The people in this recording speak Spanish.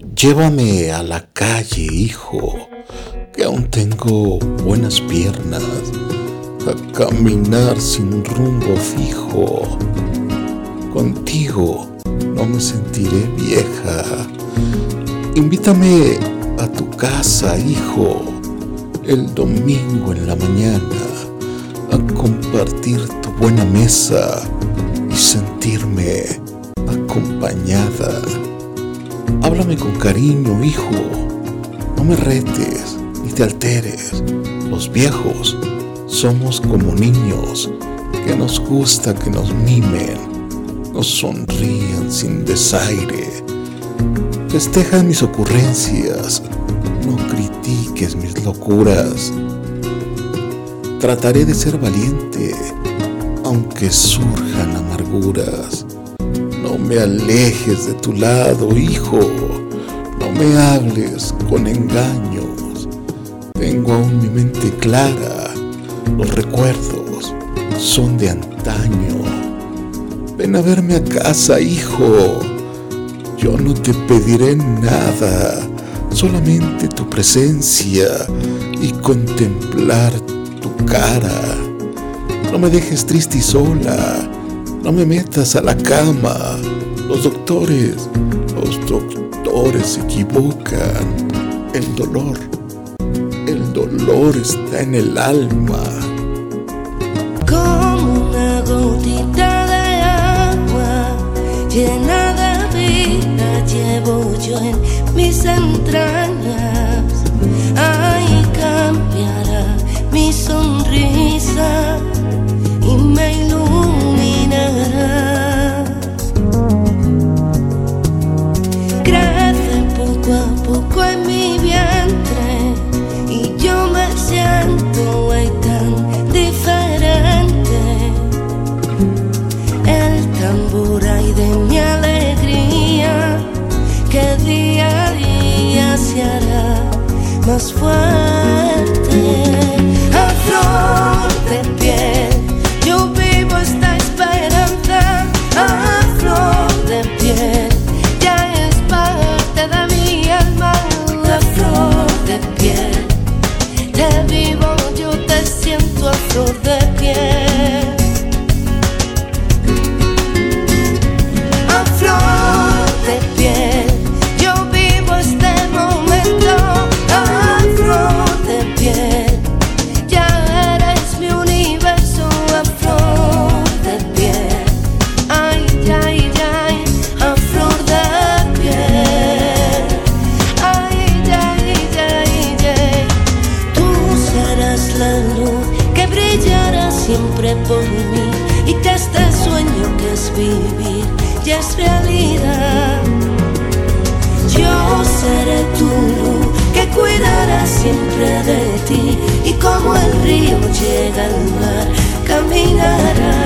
Llévame a la calle, hijo, que aún tengo buenas piernas, a caminar sin rumbo fijo. Contigo no me sentiré vieja. Invítame a tu casa, hijo, el domingo en la mañana, a compartir tu buena mesa y sentirme acompañada. Háblame con cariño, hijo. No me retes ni te alteres. Los viejos somos como niños que nos gusta que nos mimen, nos sonrían sin desaire. Festeja mis ocurrencias, no critiques mis locuras. Trataré de ser valiente, aunque surjan amarguras. Me alejes de tu lado, hijo. No me hables con engaños. Tengo aún mi mente clara. Los recuerdos son de antaño. Ven a verme a casa, hijo. Yo no te pediré nada, solamente tu presencia y contemplar tu cara. No me dejes triste y sola no me metas a la cama. Los doctores, los doctores se equivocan. El dolor, el dolor está en el alma. Como una gotita de agua llena de vida llevo yo en mis entrañas. se hará más fuerte. Afro este sueño que es vivir y es realidad. Yo seré tu luz que cuidará siempre de ti y como el río llega al mar, caminará.